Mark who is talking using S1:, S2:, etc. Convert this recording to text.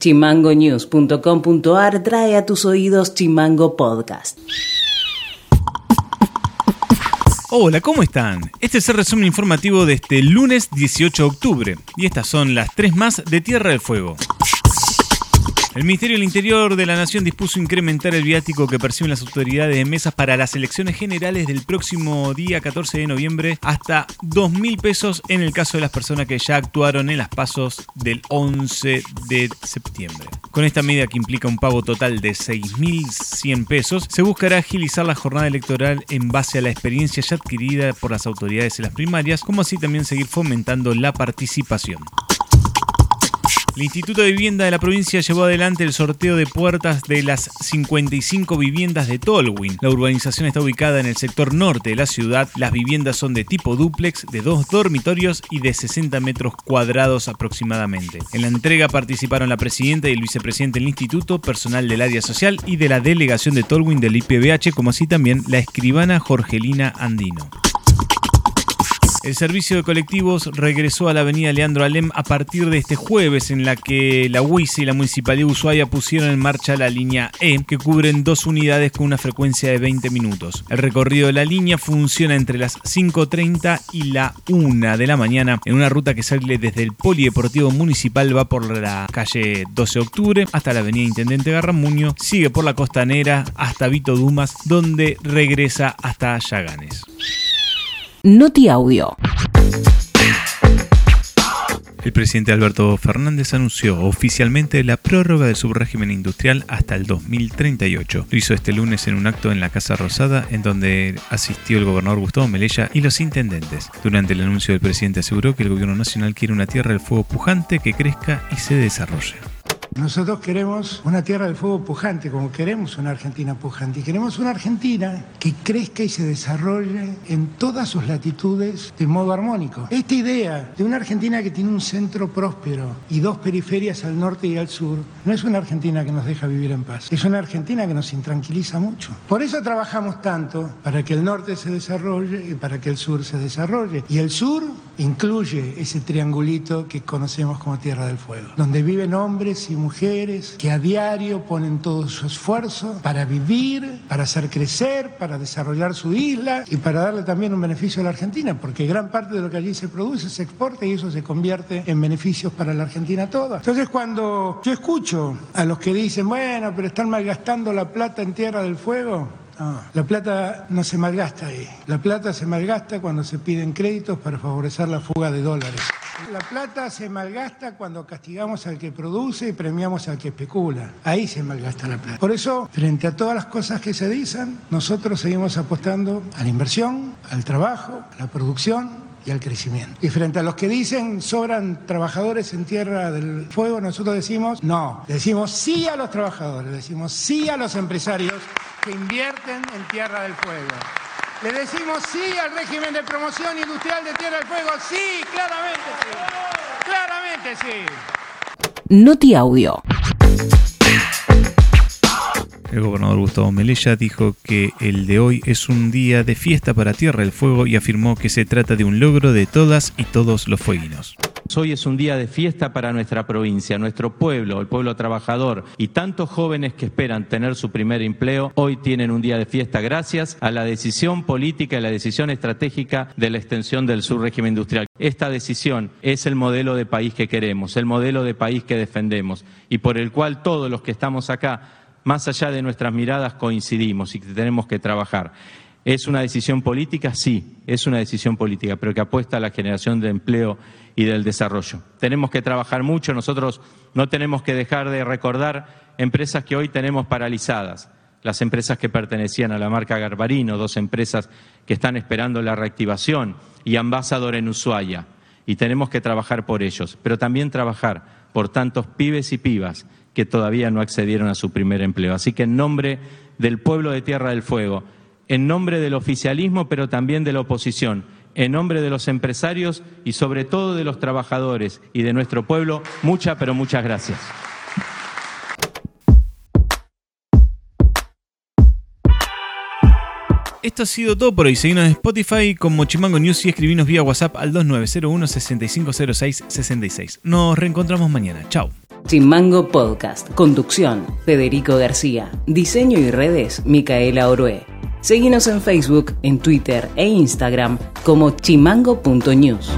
S1: Chimangonews.com.ar trae a tus oídos Chimango Podcast.
S2: Hola, ¿cómo están? Este es el resumen informativo de este lunes 18 de octubre y estas son las tres más de Tierra del Fuego. El Ministerio del Interior de la Nación dispuso incrementar el viático que perciben las autoridades de mesas para las elecciones generales del próximo día 14 de noviembre hasta 2 mil pesos en el caso de las personas que ya actuaron en las pasos del 11 de septiembre. Con esta medida que implica un pago total de 6.100 pesos, se buscará agilizar la jornada electoral en base a la experiencia ya adquirida por las autoridades en las primarias, como así también seguir fomentando la participación. El Instituto de Vivienda de la provincia llevó adelante el sorteo de puertas de las 55 viviendas de Tolwyn. La urbanización está ubicada en el sector norte de la ciudad. Las viviendas son de tipo dúplex, de dos dormitorios y de 60 metros cuadrados aproximadamente. En la entrega participaron la presidenta y el vicepresidente del instituto, personal del área social y de la delegación de Tolwyn del IPBH, como así también la escribana Jorgelina Andino. El servicio de colectivos regresó a la avenida Leandro Alem a partir de este jueves, en la que la UIS y la Municipalidad de Ushuaia pusieron en marcha la línea E, que cubren dos unidades con una frecuencia de 20 minutos. El recorrido de la línea funciona entre las 5.30 y la 1 de la mañana, en una ruta que sale desde el Polideportivo Municipal, va por la calle 12 de octubre hasta la avenida Intendente Garramuño, sigue por la costanera hasta Vito Dumas, donde regresa hasta Yaganes.
S1: Noti Audio.
S2: El presidente Alberto Fernández anunció oficialmente la prórroga del subrégimen industrial hasta el 2038. Lo hizo este lunes en un acto en la Casa Rosada, en donde asistió el gobernador Gustavo Melella y los intendentes. Durante el anuncio, el presidente aseguró que el gobierno nacional quiere una tierra del fuego pujante que crezca y se desarrolle.
S3: Nosotros queremos una tierra del fuego pujante, como queremos una Argentina pujante. Y queremos una Argentina que crezca y se desarrolle en todas sus latitudes de modo armónico. Esta idea de una Argentina que tiene un centro próspero y dos periferias al norte y al sur, no es una Argentina que nos deja vivir en paz. Es una Argentina que nos intranquiliza mucho. Por eso trabajamos tanto para que el norte se desarrolle y para que el sur se desarrolle. Y el sur incluye ese triangulito que conocemos como Tierra del Fuego, donde viven hombres y mujeres que a diario ponen todo su esfuerzo para vivir, para hacer crecer, para desarrollar su isla y para darle también un beneficio a la Argentina, porque gran parte de lo que allí se produce se exporta y eso se convierte en beneficios para la Argentina toda. Entonces cuando yo escucho a los que dicen, bueno, pero están malgastando la plata en Tierra del Fuego, no, la plata no se malgasta ahí. La plata se malgasta cuando se piden créditos para favorecer la fuga de dólares. La plata se malgasta cuando castigamos al que produce y premiamos al que especula. Ahí se malgasta la plata. Por eso, frente a todas las cosas que se dicen, nosotros seguimos apostando a la inversión, al trabajo, a la producción y al crecimiento. Y frente a los que dicen sobran trabajadores en tierra del fuego, nosotros decimos no, decimos sí a los trabajadores, decimos sí a los empresarios que invierten en tierra del fuego. Le decimos sí al régimen de promoción industrial de Tierra del Fuego. Sí, claramente sí. Claramente sí.
S1: Noti Audio.
S2: El gobernador Gustavo Melella dijo que el de hoy es un día de fiesta para Tierra del Fuego y afirmó que se trata de un logro de todas y todos los fueguinos.
S4: Hoy es un día de fiesta para nuestra provincia, nuestro pueblo, el pueblo trabajador y tantos jóvenes que esperan tener su primer empleo, hoy tienen un día de fiesta gracias a la decisión política y la decisión estratégica de la extensión del subrégimen industrial. Esta decisión es el modelo de país que queremos, el modelo de país que defendemos y por el cual todos los que estamos acá más allá de nuestras miradas coincidimos y tenemos que trabajar. ¿Es una decisión política? Sí, es una decisión política, pero que apuesta a la generación de empleo y del desarrollo. Tenemos que trabajar mucho, nosotros no tenemos que dejar de recordar empresas que hoy tenemos paralizadas, las empresas que pertenecían a la marca Garbarino, dos empresas que están esperando la reactivación, y Ambassador en Ushuaia. Y tenemos que trabajar por ellos, pero también trabajar por tantos pibes y pibas que todavía no accedieron a su primer empleo. Así que en nombre del pueblo de Tierra del Fuego, en nombre del oficialismo, pero también de la oposición, en nombre de los empresarios y sobre todo de los trabajadores y de nuestro pueblo, muchas, pero muchas gracias.
S2: Esto ha sido todo por hoy. Seguimos en Spotify como Chimango News y escribinos vía WhatsApp al 2901 6506 66. Nos reencontramos mañana. Chao.
S1: Chimango Podcast. Conducción, Federico García. Diseño y redes, Micaela Orué. Seguinos en Facebook, en Twitter e Instagram como chimango.news.